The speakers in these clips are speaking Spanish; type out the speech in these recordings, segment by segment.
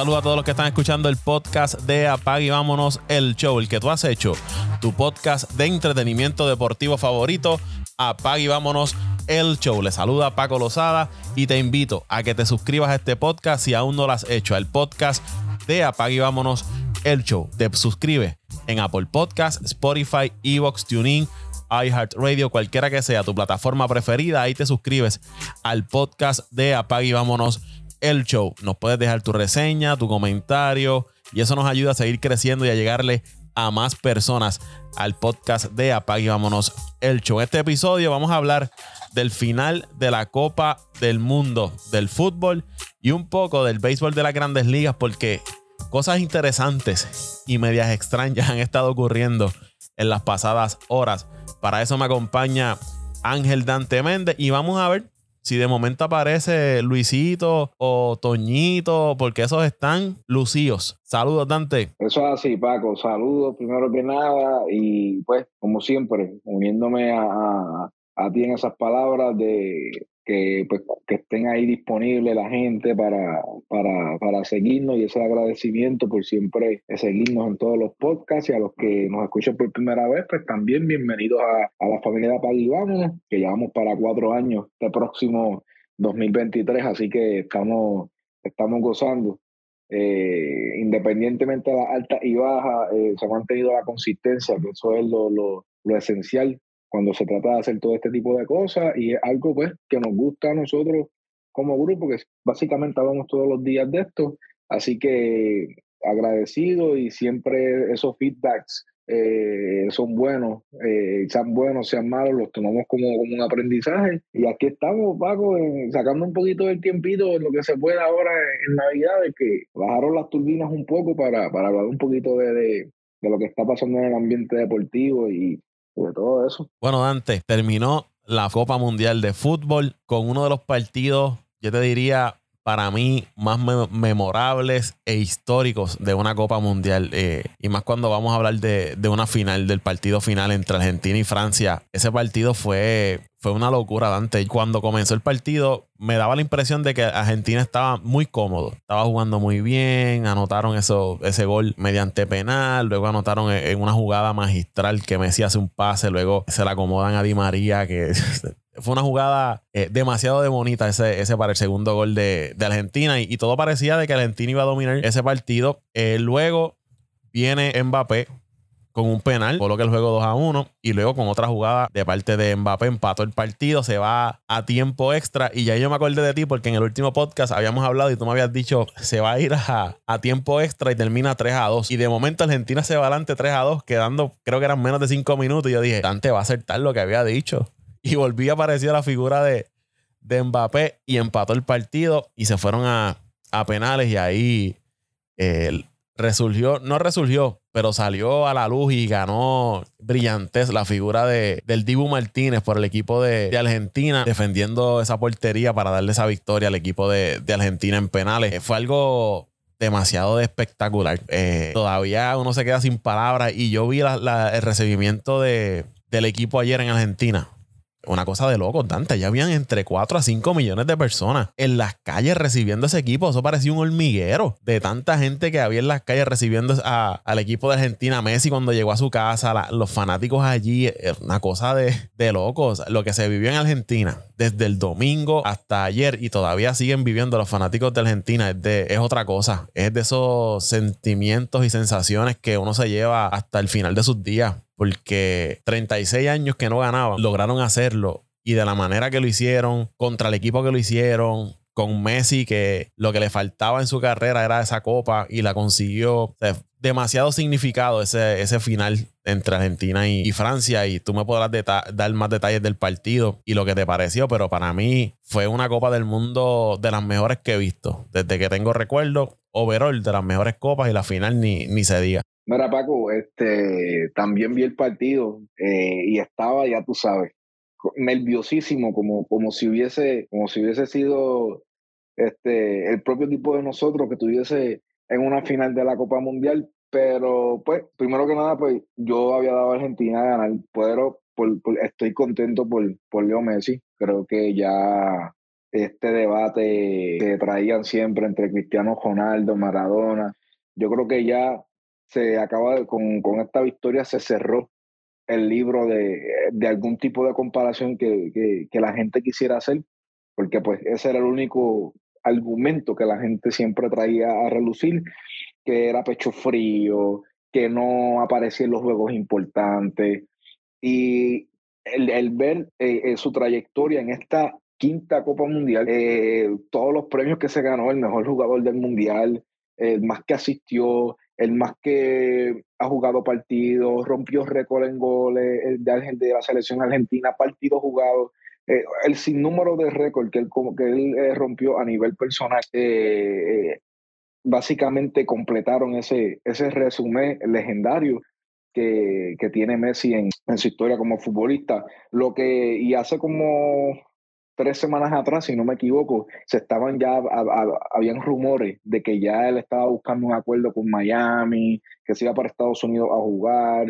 saludo a todos los que están escuchando el podcast de Apag y Vámonos el Show, el que tú has hecho, tu podcast de entretenimiento deportivo favorito. Apag y Vámonos el Show. Le saluda Paco Lozada y te invito a que te suscribas a este podcast si aún no lo has hecho, al podcast de Apag y Vámonos el Show. Te suscribes en Apple Podcast, Spotify, Evox, TuneIn iHeartRadio, cualquiera que sea tu plataforma preferida, ahí te suscribes al podcast de Apag y Vámonos el Show. Nos puedes dejar tu reseña, tu comentario y eso nos ayuda a seguir creciendo y a llegarle a más personas al podcast de Apag y Vámonos el Show. En este episodio vamos a hablar del final de la Copa del Mundo del fútbol y un poco del béisbol de las grandes ligas porque cosas interesantes y medias extrañas han estado ocurriendo en las pasadas horas. Para eso me acompaña Ángel Dante Méndez y vamos a ver si de momento aparece Luisito o Toñito, porque esos están lucidos. Saludos, Dante. Eso es así, Paco. Saludos primero que nada y pues, como siempre, uniéndome a, a ti en esas palabras de que, pues, que estén ahí disponibles la gente para, para, para seguirnos y ese agradecimiento por siempre seguirnos en todos los podcasts y a los que nos escuchan por primera vez, pues también bienvenidos a, a la familia de Pagui Vámonos, que llevamos para cuatro años este próximo 2023, así que estamos, estamos gozando. Eh, independientemente de la alta y baja, eh, se ha mantenido la consistencia, que eso es lo, lo, lo esencial cuando se trata de hacer todo este tipo de cosas y es algo pues que nos gusta a nosotros como grupo, que básicamente hablamos todos los días de esto, así que agradecido y siempre esos feedbacks eh, son buenos, eh, sean buenos, sean malos, los tomamos como, como un aprendizaje. Y aquí estamos, Paco, sacando un poquito del tiempito en lo que se puede ahora en, Navidad, de que bajaron las turbinas un poco para, para hablar un poquito de, de, de, lo que está pasando en el ambiente deportivo y, de todo eso. Bueno, Dante, terminó la Copa Mundial de Fútbol con uno de los partidos, yo te diría, para mí, más memorables e históricos de una Copa Mundial. Eh, y más cuando vamos a hablar de, de, una final, del partido final entre Argentina y Francia. Ese partido fue fue una locura, Dante. Cuando comenzó el partido, me daba la impresión de que Argentina estaba muy cómodo. Estaba jugando muy bien. Anotaron eso, ese gol mediante penal. Luego anotaron en una jugada magistral que Messi hace un pase. Luego se la acomodan a Di María, que fue una jugada eh, demasiado de bonita ese, ese para el segundo gol de, de Argentina. Y, todo parecía de que Argentina iba a dominar ese partido. Eh, luego viene Mbappé con un penal, coloca el juego 2 a 1 y luego con otra jugada de parte de Mbappé empató el partido, se va a tiempo extra y ya yo me acordé de ti porque en el último podcast habíamos hablado y tú me habías dicho se va a ir a, a tiempo extra y termina 3 a 2 y de momento Argentina se va adelante 3 a 2 quedando creo que eran menos de 5 minutos y yo dije, Dante va a acertar lo que había dicho y volví a aparecer la figura de, de Mbappé y empató el partido y se fueron a, a penales y ahí eh, resurgió, no resurgió, pero salió a la luz y ganó brillantes la figura de, del Dibu Martínez por el equipo de, de, Argentina, defendiendo esa portería para darle esa victoria al equipo de, de Argentina en penales. Eh, fue algo demasiado espectacular. Eh, todavía uno se queda sin palabras y yo vi el recibimiento de, del equipo ayer en Argentina una cosa de loco, Dante. Ya habían entre 4 a 5 millones de personas en las calles recibiendo ese equipo. Eso parecía un hormiguero de tanta gente que había en las calles recibiendo a, al equipo de Argentina. Messi cuando llegó a su casa, los fanáticos allí, una cosa de, de locos. Lo que se vivió en Argentina desde el domingo hasta ayer y todavía siguen viviendo los fanáticos de Argentina es, de, es otra cosa. Es de esos sentimientos y sensaciones que uno se lleva hasta el final de sus días porque 36 años que no ganaban, lograron hacerlo y de la manera que lo hicieron, contra el equipo que lo hicieron, con Messi, que lo que le faltaba en su carrera era esa copa y la consiguió. Demasiado significado ese, ese final entre Argentina y, y Francia y tú me podrás dar más detalles del partido y lo que te pareció, pero para mí fue una Copa del Mundo de las mejores que he visto. Desde que tengo recuerdo, overall de las mejores copas y la final ni, ni se diga. Mira, Paco, este, también vi el partido eh, y estaba, ya tú sabes, nerviosísimo, como, como, si hubiese, como si hubiese sido este, el propio tipo de nosotros que tuviese en una final de la Copa Mundial. Pero, pues, primero que nada, pues yo había dado a Argentina a ganar, pero por, estoy contento por, por Leo Messi. Creo que ya este debate que traían siempre entre Cristiano Ronaldo, Maradona. Yo creo que ya se acaba con, con esta victoria se cerró el libro de, de algún tipo de comparación que, que, la gente quisiera hacer, porque pues ese era el único argumento que la gente siempre traía a relucir, que era pecho frío, que no aparecía en los juegos importantes. Y el, el ver eh, eh, su trayectoria en esta quinta Copa Mundial, eh, todos los premios que se ganó, el mejor jugador del Mundial, el más que asistió, el más que ha jugado partidos, rompió récord en goles el de, de la selección argentina, partidos jugados, eh, el sinnúmero de récords que él, que él eh, rompió a nivel personal. Eh, básicamente completaron ese, ese resumen legendario que, que tiene Messi en, en, su historia como futbolista. Lo que, y hace como tres semanas atrás, si no me equivoco, se estaban ya, habían rumores de que ya él estaba buscando un acuerdo con Miami, que se iba para Estados Unidos a jugar.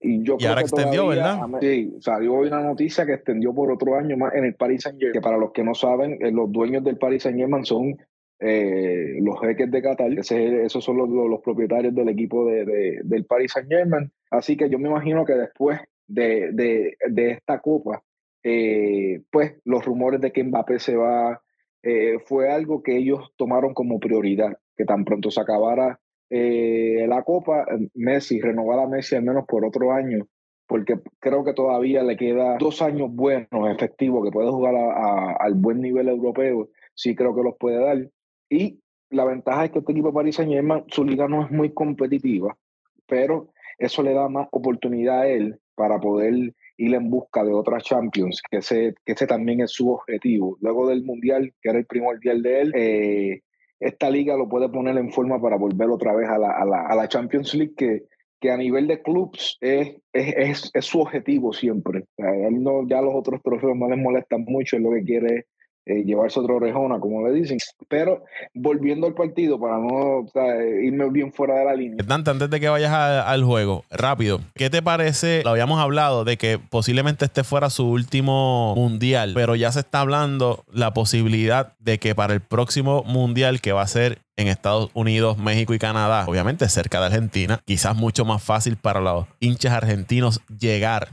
Y, yo ahora extendió, ¿verdad? Sí, salió hoy una noticia que extendió por otro año más en el Paris Saint Germain, que para los que no saben, eh, los dueños del Paris Saint Germain son eh, los jeques de Qatar, esos son los, los, propietarios del equipo de, de, del Paris Saint Germain. Así que yo me imagino que después de, de, de esta copa, eh, pues los rumores de que Mbappé se va, eh, fue algo que ellos tomaron como prioridad, que tan pronto se acabara eh, la Copa, Messi, renovar a Messi al menos por otro año, porque creo que todavía le queda dos años buenos, efectivos, que puede jugar al buen nivel europeo, sí creo que los puede dar. Y la ventaja es que este equipo de Paris Saint Germain, su liga no es muy competitiva, pero eso le da más oportunidad a él para poder ir en busca de otras Champions, que ese, que ese también es su objetivo. Luego del Mundial, que era el primordial de él, eh, esta liga lo puede poner en forma para volver otra vez a la, a la, a la Champions League, que, que a nivel de clubs es, es, es, su objetivo siempre. él no, ya los otros trofeos no les molestan mucho, es lo que quiere eh, llevarse otro orejona, como le dicen. Pero volviendo al partido, para no irme bien fuera de la línea. Dante, antes de que vayas al juego, rápido, ¿qué te parece? Lo habíamos hablado de que posiblemente este fuera su último mundial, pero ya se está hablando la posibilidad de que para el próximo mundial que va a ser en Estados Unidos, México y Canadá, obviamente cerca de Argentina, quizás mucho más fácil para los hinchas argentinos llegar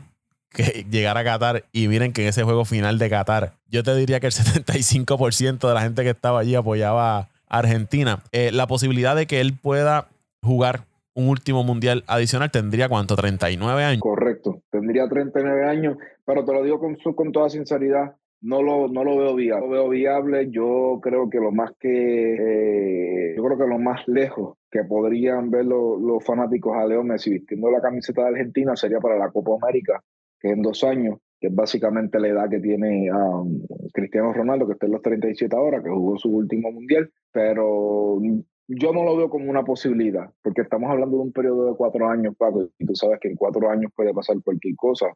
que llegar a Qatar y miren que en ese juego final de Qatar, yo te diría que el 75% de la gente que estaba allí apoyaba a Argentina. Eh, la posibilidad de que él pueda jugar un último mundial adicional tendría cuánto, 39 años. Correcto, tendría 39 años, pero te lo digo con, con toda sinceridad, no lo, no lo veo viable. Lo veo viable, yo creo que lo más que, eh, yo creo que lo más lejos que podrían ver los fanáticos a Leo Messi vistiendo la camiseta de Argentina sería para la Copa América en dos años, que es básicamente la edad que tiene um, Cristiano Ronaldo, que está en los 37 ahora, que jugó su último mundial, pero yo no lo veo como una posibilidad, porque estamos hablando de un periodo de cuatro años, Paco, y tú sabes que en cuatro años puede pasar cualquier cosa.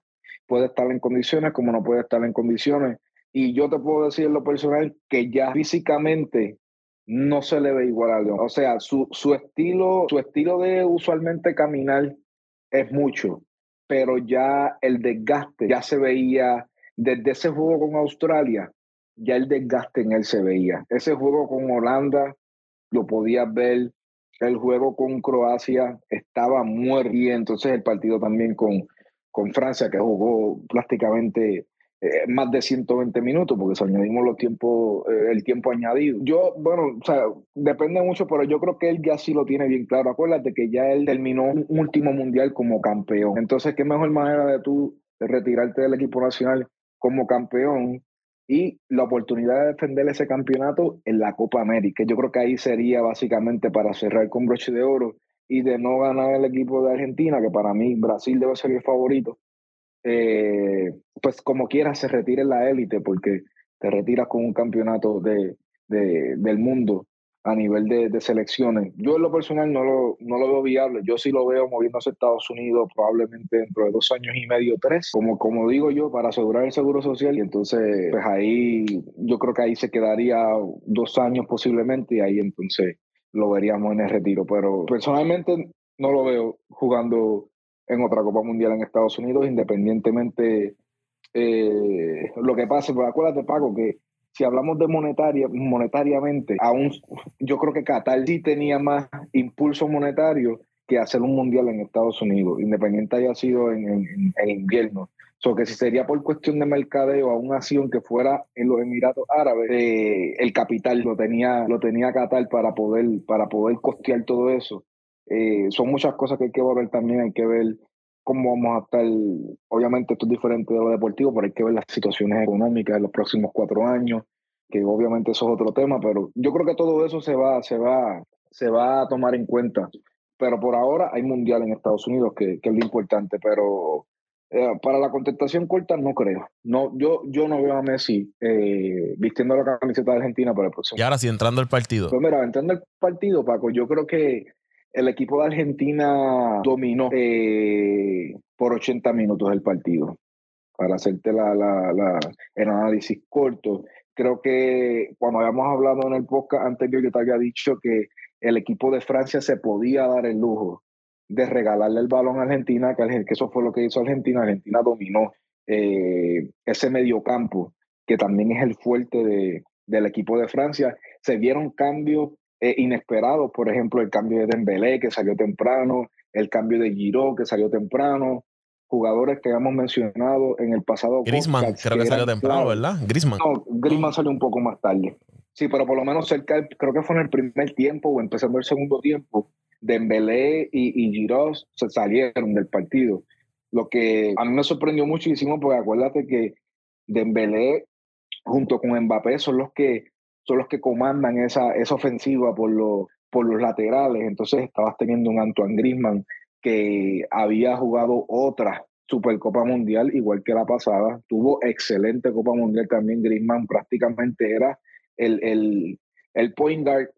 Puede estar en condiciones como no puede estar en condiciones. Y yo te puedo decir en lo personal que ya físicamente no se le ve igual a León. O sea, su, su, estilo, su estilo de usualmente caminar es mucho pero ya el desgaste ya se veía desde ese juego con Australia, ya el desgaste en él se veía. Ese juego con Holanda lo podías ver, el juego con Croacia estaba muerto y entonces el partido también con, con Francia que jugó prácticamente eh, más de 120 minutos, porque si añadimos los tiempos, eh, el tiempo añadido. Yo, bueno, o sea, depende mucho, pero yo creo que él ya sí lo tiene bien claro. Acuérdate que ya él terminó un último mundial como campeón. Entonces, ¿qué mejor manera de tú retirarte del equipo nacional como campeón y la oportunidad de defender ese campeonato en la Copa América? Yo creo que ahí sería básicamente para cerrar con broche de oro y de no ganar el equipo de Argentina, que para mí Brasil debe ser el favorito eh, pues como quieras se retire en la élite porque te retiras con un campeonato de, de del mundo a nivel de, de, selecciones. Yo en lo personal no lo, no lo veo viable. Yo sí lo veo moviéndose a Estados Unidos probablemente dentro de dos años y medio, tres, como, como digo yo, para asegurar el seguro social. Y entonces, pues ahí yo creo que ahí se quedaría dos años posiblemente y ahí entonces lo veríamos en el retiro. Pero personalmente no lo veo jugando en otra Copa Mundial en Estados Unidos, independientemente eh, lo que pase. Pero acuérdate, Paco, que si hablamos de monetaria, monetariamente, aún yo creo que Qatar sí tenía más impulso monetario que hacer un mundial en Estados Unidos, independiente haya sido en, en, invierno. So que si sería por cuestión de mercadeo, aún así, aunque fuera en los Emiratos Árabes, eh, el capital lo tenía, lo tenía Qatar para poder, para poder costear todo eso. Eh, son muchas cosas que hay que ver también, hay que ver cómo vamos a estar, obviamente esto es diferente de lo deportivo, pero hay que ver las situaciones económicas en los próximos cuatro años, que obviamente eso es otro tema, pero yo creo que todo eso se va, se va, se va a tomar en cuenta. Pero por ahora hay mundial en Estados Unidos, que, que es lo importante, pero eh, para la contestación corta no creo. No, yo, yo no veo a Messi eh, vistiendo la camiseta de Argentina para el próximo. Y ahora sí, entrando al partido. Pues mira, entrando al partido, Paco, yo creo que el equipo de Argentina dominó eh, por 80 minutos el partido. Para hacerte la, la, el análisis corto, creo que cuando habíamos hablado en el podcast anterior, yo te había dicho que el equipo de Francia se podía dar el lujo de regalarle el balón a Argentina, que, eso fue lo que hizo Argentina. Argentina dominó eh, ese mediocampo, que también es el fuerte de, del equipo de Francia. Se vieron cambios eh, inesperados, por ejemplo, el cambio de Dembélé, que salió temprano, el cambio de Giroud, que salió temprano, jugadores que hemos mencionado en el pasado. Griezmann, creo que, salió temprano, ¿verdad? Griezmann. No, Griezmann salió un poco más tarde. Sí, pero por lo menos cerca, creo que fue en el primer tiempo o empezando el segundo tiempo, Dembélé y, y Giroud se salieron del partido. Lo que a mí me sorprendió muchísimo, porque acuérdate que Dembélé junto con Mbappé son los que son los que comandan esa, esa ofensiva por los, por los laterales. Entonces estabas teniendo un Antoine Griezmann que había jugado otra Supercopa Mundial, igual que la pasada. Tuvo excelente Copa Mundial también. Griezmann prácticamente era el, el, el point guard,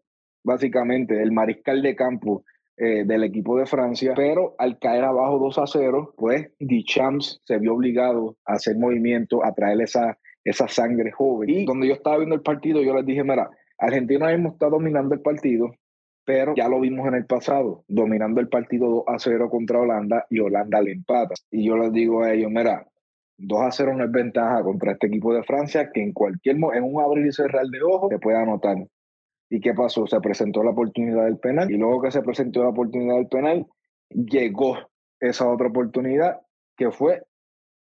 básicamente, el mariscal de campo eh, del equipo de Francia, pero al caer abajo 2 a 0, pues Champs se vio obligado a hacer movimiento, a traer esa, esa sangre joven. Y cuando yo estaba viendo el partido, yo les dije, mira, Argentina mismo está dominando el partido, pero ya lo vimos en el pasado, dominando el partido 2 a 0 contra Holanda y Holanda le empata. Y yo les digo a ellos, mira, 2 a 0 no es ventaja contra este equipo de Francia que en cualquier en un abrir y cerrar de ojos se puede anotar. ¿Y qué pasó? Se presentó la oportunidad del penal y luego que se presentó la oportunidad del penal, llegó esa otra oportunidad que fue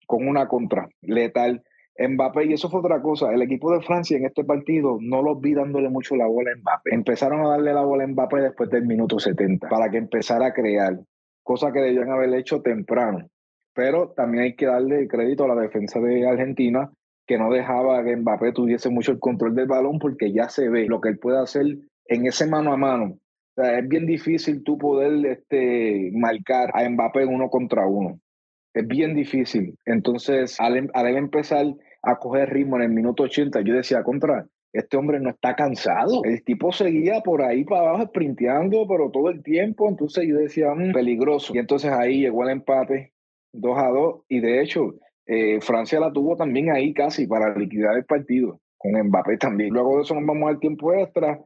con una contra letal Mbappé, y eso fue otra cosa, el equipo de Francia en este partido no los vi dándole mucho la bola a Mbappé. Empezaron a darle la bola a Mbappé después del minuto 70 para que empezara a crear, cosa que debían haber hecho temprano. Pero también hay que darle crédito a la defensa de Argentina, que no dejaba que Mbappé tuviese mucho el control del balón porque ya se ve lo que él puede hacer en ese mano a mano. es bien difícil tú poder este, marcar a Mbappé uno contra uno. Es bien difícil. Entonces, al, al empezar a coger ritmo en el minuto 80, yo decía, contra, este hombre no está cansado. El tipo seguía por ahí para abajo sprinteando, pero todo el tiempo. Entonces yo decía, mm, peligroso. Y entonces ahí llegó el empate 2 a 2. Y de hecho, eh, Francia la tuvo también ahí casi para liquidar el partido, con Mbappé también. Luego de eso nos vamos al tiempo extra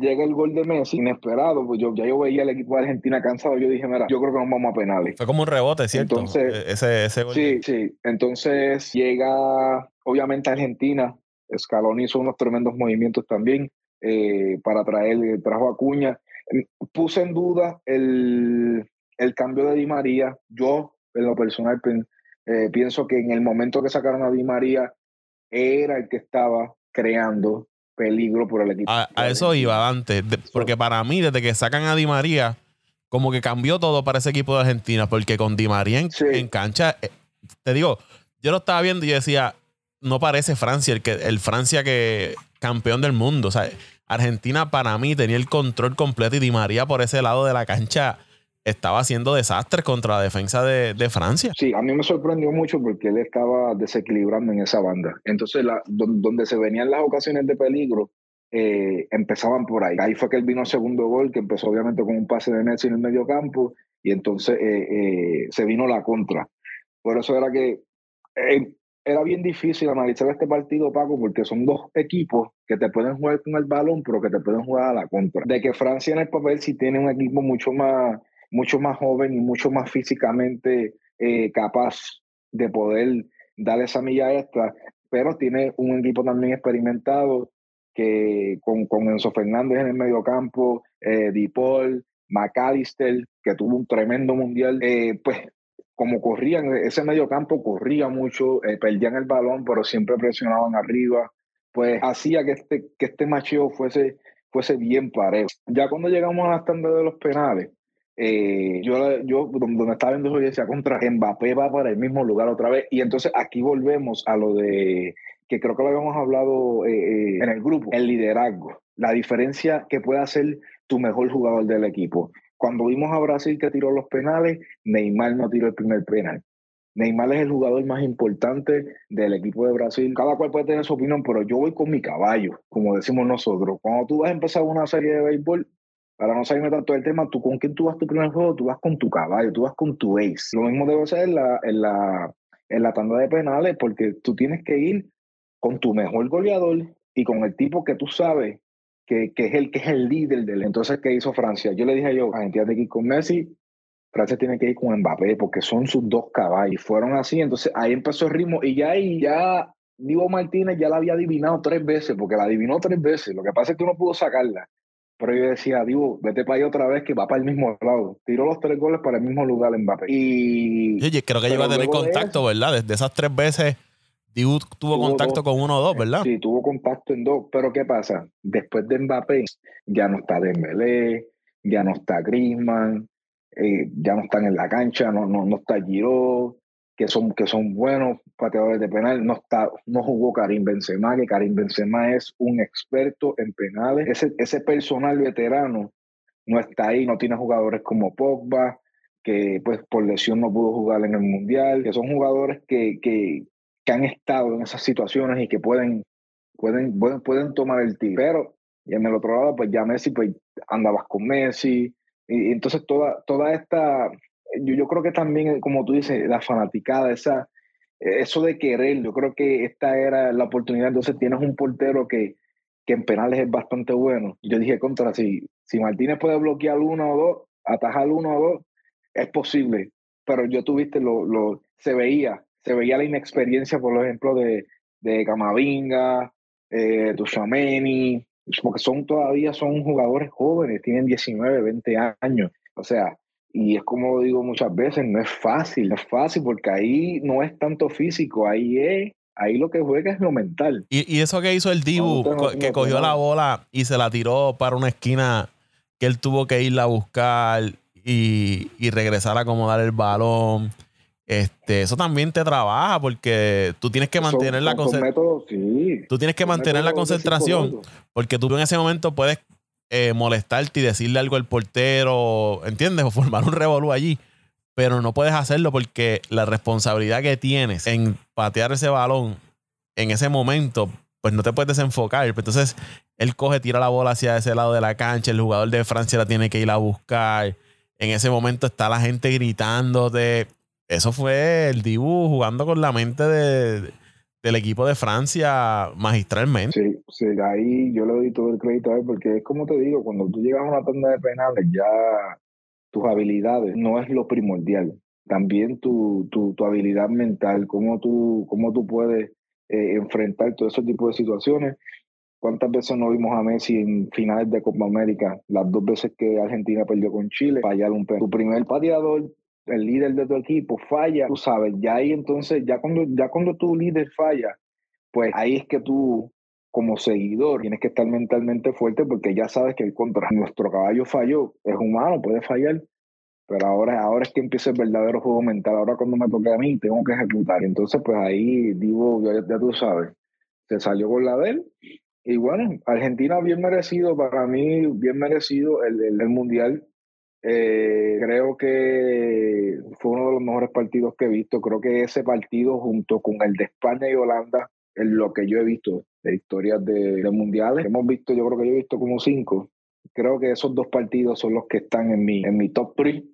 llega el gol de Messi, inesperado, pues yo ya yo veía al equipo de Argentina cansado, yo dije, mira, yo creo que nos vamos a penales. Fue como un rebote, ¿cierto? Entonces, e-, ese, ese gol. Sí, sí. Entonces llega, obviamente, Argentina. Scaloni hizo unos tremendos movimientos también eh, para traer, trajo a Cuña. Puse en duda el, el cambio de Di María. Yo, en lo personal, eh, pienso que en el momento que sacaron a Di María, era el que estaba creando peligro por el equipo. A, eso iba antes, porque para mí, desde que sacan a Di María, como que cambió todo para ese equipo de Argentina, porque con Di María en, cancha, eh, te digo, yo lo estaba viendo y yo decía, no parece Francia, el, que, el Francia que campeón del mundo. O sea, Argentina para mí tenía el control completo y Di María por ese lado de la cancha estaba haciendo desastres contra la defensa de, Francia. Sí, a mí me sorprendió mucho porque él estaba desequilibrando en esa banda. Entonces, donde se venían las ocasiones de peligro, eh, empezaban por ahí. Ahí fue que él vino segundo gol, que empezó obviamente con un pase de Messi en el medio campo, y entonces eh, eh, se vino la contra. Por eso era que era bien difícil analizar este partido, Paco, porque son dos equipos que te pueden jugar con el balón, pero que te pueden jugar a la contra. De que Francia en el papel sí tiene un equipo mucho más mucho más joven y mucho más físicamente eh, capaz de poder dar esa milla extra. pero tiene un equipo también experimentado que con, con Enzo Fernández en el mediocampo, eh, Dipol, McAllister, que tuvo un tremendo mundial, eh, pues como corrían, ese mediocampo corría mucho, eh, perdían el balón, pero siempre presionaban arriba, pues hacía que este, que este macheo fuese, fuese bien parejo. Ya cuando llegamos a la tanda de los penales, eh, yo, yo donde estaba viendo yo decía contra Mbappé va para el mismo lugar otra vez y entonces aquí volvemos a lo de que creo que lo habíamos hablado eh, eh, en el grupo, el liderazgo, la diferencia que puede hacer tu mejor jugador del equipo. Cuando vimos a Brasil que tiró los penales, Neymar no tiró el primer penal. Neymar es el jugador más importante del equipo de Brasil. Cada cual puede tener su opinión, pero yo voy con mi caballo, como decimos nosotros. Cuando tú vas a empezar una serie de béisbol, para no salirme tanto del tema, tú con quién tú vas tu primer juego, tú vas con tu caballo, tú vas con tu ace. Lo mismo debe ser en la, la, la tanda de penales, porque tú tienes que ir con tu mejor goleador y con el tipo que tú sabes que, que, es el que es el líder del. Entonces, ¿qué hizo Francia? Yo le dije yo, Argentina tiene que ir con Messi, Francia tiene que ir con Mbappé, porque son sus dos caballos. Fueron así, entonces ahí empezó el ritmo y ya ahí ya Diego Martínez ya la había adivinado tres veces, porque la adivinó tres veces. Lo que pasa es que no pudo sacarla. Pero yo decía, Divo, vete para ahí otra vez que va para el mismo lado. Tiró los tres goles para el mismo lugar Mbappé. Y. Oye, creo que llegó a tener contacto, ¿verdad? Desde esas tres veces, Divo tuvo, contacto con uno o dos, ¿verdad? Sí, tuvo contacto en dos. Pero ¿qué pasa? Después de Mbappé, ya no está Dembélé, ya no está Griezmann, eh, ya no están en la cancha, no, no, no está Giroud, que son, que son buenos pateadores de penal. No, está, no jugó Karim Benzema, que Karim Benzema es un experto en penales. Ese, ese personal veterano no está ahí, no tiene jugadores como Pogba, que pues por lesión no pudo jugar en el Mundial, que son jugadores que, que, que han estado en esas situaciones y que pueden, pueden, pueden, pueden tomar el tiro. Pero y en el otro lado, pues ya Messi, pues andabas con Messi. Y, entonces toda, toda esta, yo, yo creo que también, como tú dices, la fanaticada, esa, eso de querer, yo creo que esta era la oportunidad. Entonces tienes un portero que, que en penales es bastante bueno. Yo dije contra, si, si Martínez puede bloquear uno o dos, atajar uno o dos, es posible. Pero yo tuviste lo, lo se veía, se veía la inexperiencia, por ejemplo, de, de Camavinga, eh, Tushameni, porque son todavía son jugadores jóvenes, tienen 19, 20 años. O sea, y es como digo muchas veces, no es fácil, no es fácil porque ahí no es tanto físico, ahí es, ahí lo que juega es lo mental. Y, y eso que hizo el Dibu, que cogió la bola y se la tiró para una esquina que él tuvo que irla a buscar y, y regresar a acomodar el balón. Este, eso también te trabaja porque tú tienes que mantener la concentración. tú tienes que mantener la concentración porque tú en ese momento puedes eh, molestarte y decirle algo al portero, ¿entiendes? O formar un revolú allí. Pero no puedes hacerlo porque la responsabilidad que tienes en patear ese balón en ese momento, pues no te puedes desenfocar. Entonces, él coge, tira la bola hacia ese lado de la cancha, el jugador de Francia la tiene que ir a buscar. En ese momento está la gente gritándote. Eso fue el Dibu jugando con la mente de, del equipo de Francia magistralmente. Sí, sí, ahí yo le doy todo el crédito a él porque es como te digo, cuando tú llegas a una tanda de penales ya tus habilidades no es lo primordial. También tu, tu, tu habilidad mental, cómo tú, cómo tú puedes eh, enfrentar todo ese tipo de situaciones. ¿Cuántas veces no vimos a Messi en finales de Copa América? Las dos veces que Argentina perdió con Chile, fallar un penal. Tu primer pateador el líder de tu equipo falla, tú sabes, ya ahí entonces, ya cuando, ya cuando tu líder falla, pues ahí es que tú como seguidor tienes que estar mentalmente fuerte porque ya sabes que el contra nuestro caballo falló, es humano, puede fallar, pero ahora, ahora es que empieza el verdadero juego mental, ahora cuando me toque a mí tengo que ejecutar, entonces pues ahí digo, ya, ya tú sabes, se salió con la de él. Y bueno, Argentina bien merecido, para mí bien merecido el, el, el mundial, eh, creo que fue uno de los mejores partidos que he visto. Creo que ese partido junto con el de España y Holanda es lo que yo he visto de historias de, mundiales. Hemos visto, yo creo que yo he visto como cinco. Creo que esos dos partidos son los que están en mi, en mi top three.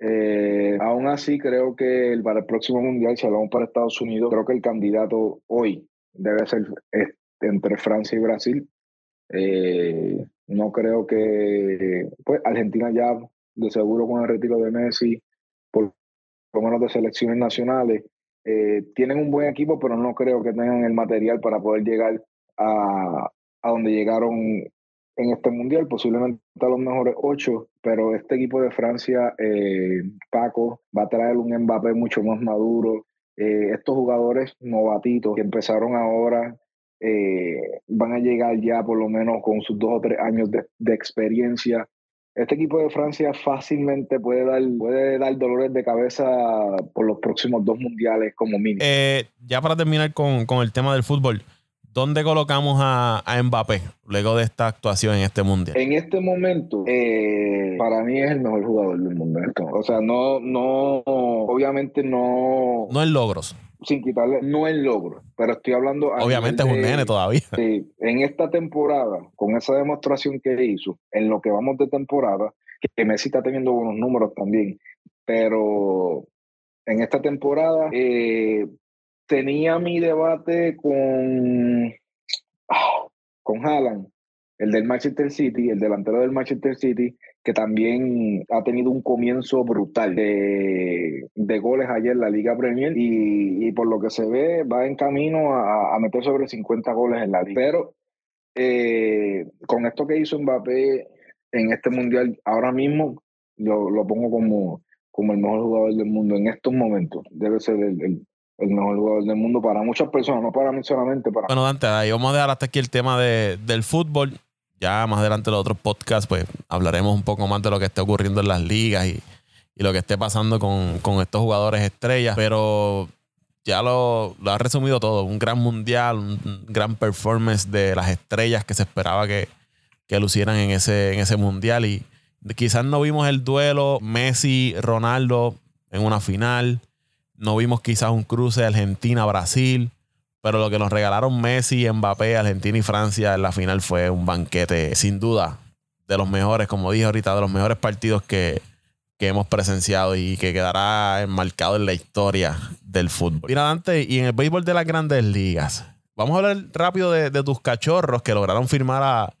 Eh, aún así, creo que el, para el próximo mundial, si hablamos para Estados Unidos, creo que el candidato hoy debe ser entre Francia y Brasil. Eh, no creo que pues Argentina ya de seguro con el retiro de Messi, por lo menos de selecciones nacionales, eh, tienen un buen equipo, pero no creo que tengan el material para poder llegar a, a donde llegaron en este mundial, posiblemente a los mejores ocho, pero este equipo de Francia, eh, Paco, va a traer un Mbappé mucho más maduro. Eh, estos jugadores novatitos que empezaron ahora van a llegar ya por lo menos con sus dos o tres años de, de, experiencia. Este equipo de Francia fácilmente puede dar, puede dar dolores de cabeza por los próximos dos mundiales como mínimo. ya para terminar con, con el tema del fútbol, ¿Dónde colocamos a, a, Mbappé luego de esta actuación en este mundial? En este momento, eh, para mí es el mejor jugador del mundo. O sea, no, no, obviamente no. No en logros. Sin quitarle, no en logros, pero estoy hablando. Obviamente es un nene todavía. Sí, en esta temporada, con esa demostración que hizo, en lo que vamos de temporada, que Messi está teniendo buenos números también, pero en esta temporada, eh, tenía mi debate con, ah, con Haaland, el del Manchester City, el delantero del Manchester City, que también ha tenido un comienzo brutal de, de goles ayer en la Liga Premier y, y, por lo que se ve va en camino a, a, meter sobre 50 goles en la liga. Pero eh, con esto que hizo Mbappé en este mundial, ahora mismo lo, lo pongo como, como el mejor jugador del mundo en estos momentos. Debe ser el, el el mejor jugador del mundo para muchas personas, no para mí solamente. Para bueno, Dante, ahí vamos a dejar hasta aquí el tema de, del fútbol. Ya más adelante en los otros podcasts, pues hablaremos un poco más de lo que esté ocurriendo en las ligas y, lo que esté pasando con, estos jugadores estrellas. Pero ya lo, ha resumido todo. Un gran mundial, un gran performance de las estrellas que se esperaba que, que lucieran en ese, en ese mundial. Y quizás no vimos el duelo Messi-Ronaldo en una final no vimos quizás un cruce Argentina-Brasil, pero lo que nos regalaron Messi, Mbappé, Argentina y Francia en la final fue un banquete, sin duda, de los mejores, como dije ahorita, de los mejores partidos que, hemos presenciado y que quedará enmarcado en la historia del fútbol. Mira, Dante, y en el béisbol de las grandes ligas, vamos a hablar rápido de, de tus cachorros que lograron firmar a,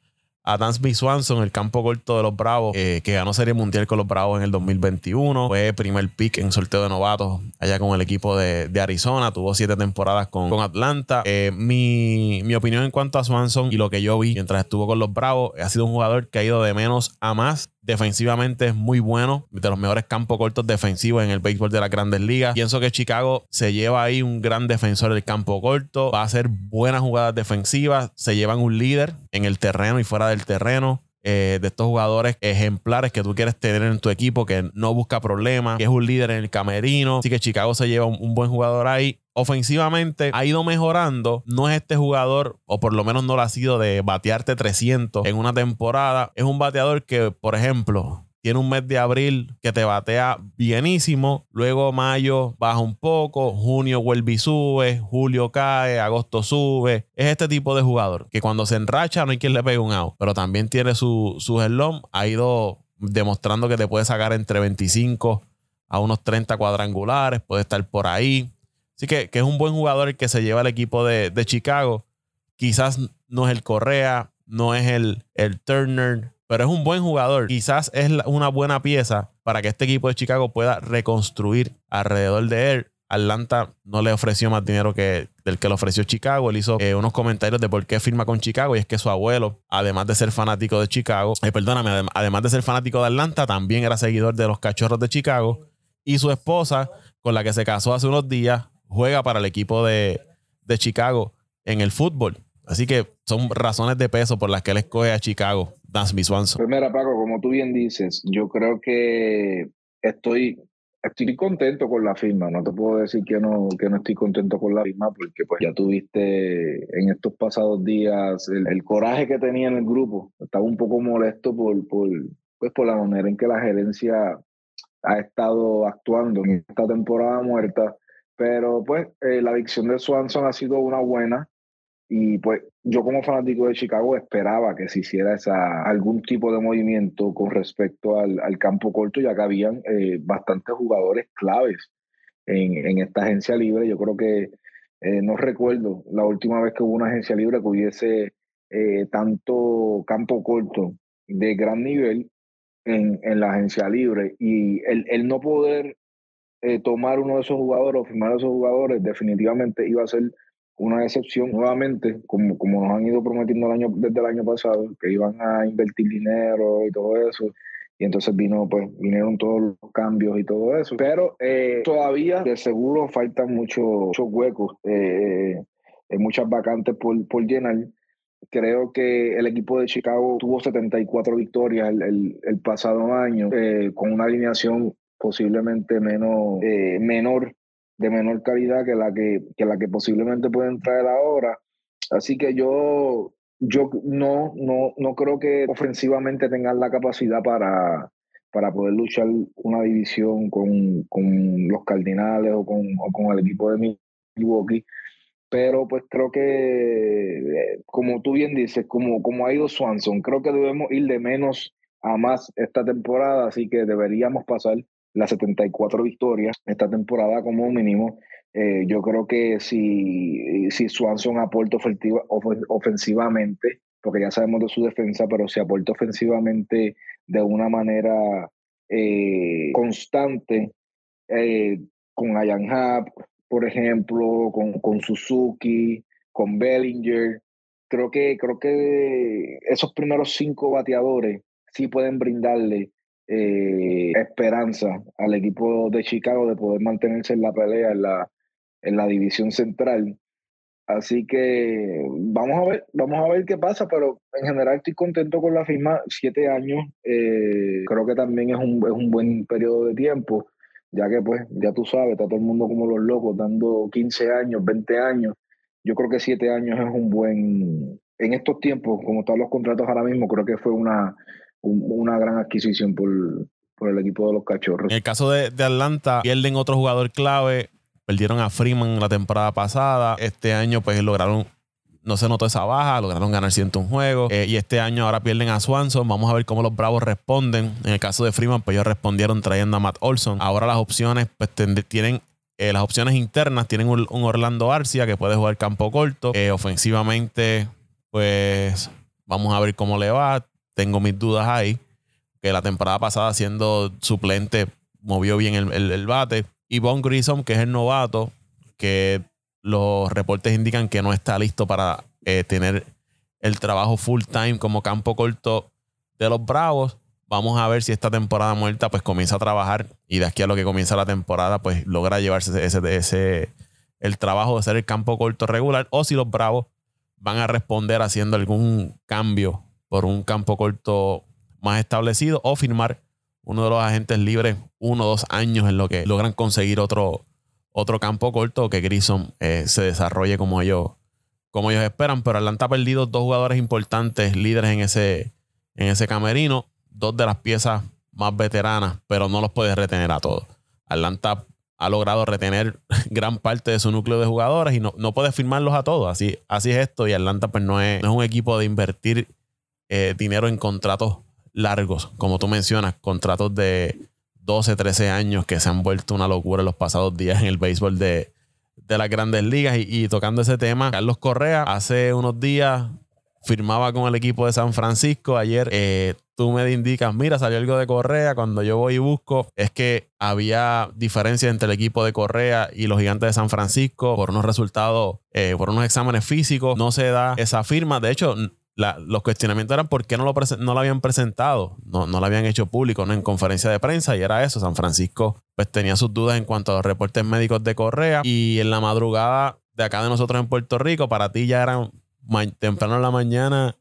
a Dansby Swanson, el campo corto de los Bravos, eh, que ganó Serie Mundial con los Bravos en el 2021. Fue primer pick en sorteo de novatos allá con el equipo de, Arizona. Tuvo siete temporadas con, con Atlanta. Eh, mi, mi, opinión en cuanto a Swanson y lo que yo vi mientras estuvo con los Bravos, ha sido un jugador que ha ido de menos a más Defensivamente es muy bueno, de los mejores campos cortos defensivos en el béisbol de las grandes ligas. Pienso que Chicago se lleva ahí un gran defensor del campo corto, va a hacer buenas jugadas defensivas, se llevan un líder en el terreno y fuera del terreno. Eh, de estos jugadores ejemplares que tú quieres tener en tu equipo, que no busca problemas, que es un líder en el camerino. Así que Chicago se lleva un, un buen jugador ahí ofensivamente ha ido mejorando. No es este jugador, o por lo menos no lo ha sido, de batearte 300 en una temporada. Es un bateador que, por ejemplo, tiene un mes de abril que te batea bienísimo. Luego mayo baja un poco. Junio vuelve y sube. Julio cae. Agosto sube. Es este tipo de jugador que cuando se enracha no hay quien le pegue un out. Pero también tiene su, su Ha ido demostrando que te puede sacar entre 25 a unos 30 cuadrangulares. Puede estar por ahí. Así que, que, es un buen jugador que se lleva al equipo de, de, Chicago. Quizás no es el Correa, no es el, el Turner, pero es un buen jugador. Quizás es una buena pieza para que este equipo de Chicago pueda reconstruir alrededor de él. Atlanta no le ofreció más dinero que del que le ofreció Chicago. Él hizo eh, unos comentarios de por qué firma con Chicago y es que su abuelo, además de ser fanático de Chicago, eh, perdóname, además de ser fanático de Atlanta, también era seguidor de los Cachorros de Chicago y su esposa, con la que se casó hace unos días, juega para el equipo de, Chicago en el fútbol. Así que son razones de peso por las que él escoge a Chicago, Dansby Swanson. Pues mira, Paco, como tú bien dices, yo creo que estoy, estoy contento con la firma. No te puedo decir que no, que no estoy contento con la firma porque pues ya tuviste en estos pasados días el, coraje que tenía en el grupo. Estaba un poco molesto por, por, pues, por la manera en que la gerencia ha estado actuando en esta temporada muerta pero pues eh, la adicción de Swanson ha sido una buena y pues yo como fanático de Chicago esperaba que se hiciera esa, algún tipo de movimiento con respecto al, al campo corto, ya que habían eh, bastantes jugadores claves en, en, esta agencia libre. Yo creo que eh, no recuerdo la última vez que hubo una agencia libre que hubiese tanto campo corto de gran nivel en, en la agencia libre y el, el no poder eh, tomar uno de esos jugadores o firmar a esos jugadores definitivamente iba a ser una excepción nuevamente, como, como nos han ido prometiendo el año, desde el año pasado, que iban a invertir dinero y todo eso. Y entonces vino, pues, vinieron todos los cambios y todo eso. Pero eh, todavía de seguro faltan muchos, huecos, eh, eh, muchas vacantes por, por llenar. Creo que el equipo de Chicago tuvo 74 victorias el, el, pasado año, con una alineación posiblemente menos, menor de menor calidad que la que, la que posiblemente pueden traer ahora. Así que yo, yo no, no, no creo que ofensivamente tengan la capacidad para, para poder luchar una división con, los Cardinales o con, con el equipo de Milwaukee. Pero pues creo que, eh, como tú bien dices, como, como ha ido Swanson, creo que debemos ir de menos a más esta temporada, así que deberíamos pasar las 74 victorias esta temporada como mínimo. Eh, yo creo que si, si Swanson aporta ofensiva, ofensivamente, porque ya sabemos de su defensa, pero si aporta ofensivamente de una manera eh, constante, eh, con Ayan Hub, por ejemplo, con, con Suzuki, con Bellinger, creo que, creo que esos primeros cinco bateadores sí pueden brindarle eh, esperanza al equipo de Chicago de poder mantenerse en la pelea en la, en la división central. Así que vamos a ver, vamos a ver qué pasa, pero en general estoy contento con la firma. Siete años, eh, creo que también es un, es un buen periodo de tiempo, ya que pues, ya tú sabes, está todo el mundo como los locos, dando 15 años, 20 años. Yo creo que siete años es un buen, en estos tiempos, como están los contratos ahora mismo, creo que fue una, una gran adquisición por, por, el equipo de los cachorros. En el caso de, de, Atlanta, pierden otro jugador clave. Perdieron a Freeman la temporada pasada. Este año, pues lograron. No se notó esa baja, lograron ganar 101 juegos. Eh, y este año ahora pierden a Swanson. Vamos a ver cómo los Bravos responden. En el caso de Freeman, pues ellos respondieron trayendo a Matt Olson. Ahora las opciones, pues tienen eh, las opciones internas tienen un, Orlando Arcia que puede jugar campo corto. Eh, ofensivamente, pues vamos a ver cómo le va tengo mis dudas ahí. Que la temporada pasada, siendo suplente, movió bien el, bate. Y Von Grissom, que es el novato, que los reportes indican que no está listo para eh, tener el trabajo full time como campo corto de los Bravos. Vamos a ver si esta temporada muerta pues comienza a trabajar y de aquí a lo que comienza la temporada pues logra llevarse ese, ese, el trabajo de ser el campo corto regular o si los Bravos van a responder haciendo algún cambio por un campo corto más establecido o firmar uno de los agentes libres uno o dos años en lo que logran conseguir otro, otro campo corto que Grissom eh, se desarrolle como ellos, como ellos esperan. Pero Atlanta ha perdido dos jugadores importantes, líderes en ese, en ese camerino, dos de las piezas más veteranas, pero no los puede retener a todos. Atlanta ha logrado retener gran parte de su núcleo de jugadores y no, no puede firmarlos a todos. Así, así es esto. Y Atlanta pues no es, no es un equipo de invertir eh, dinero en contratos largos, como tú mencionas, contratos de 12, 13 años que se han vuelto una locura en los pasados días en el béisbol de, las grandes ligas. Y, tocando ese tema, Carlos Correa hace unos días firmaba con el equipo de San Francisco. Ayer eh, tú me indicas, mira, salió algo de Correa. Cuando yo voy y busco, es que había diferencias entre el equipo de Correa y los gigantes de San Francisco por unos resultados, eh, por unos exámenes físicos. No se da esa firma. De hecho, los cuestionamientos eran por qué no lo, no lo habían presentado, no, no lo habían hecho público ¿no? en conferencia de prensa y era eso. San Francisco pues tenía sus dudas en cuanto a los reportes médicos de Correa y en la madrugada de acá de nosotros en Puerto Rico, para ti ya era temprano en la mañana.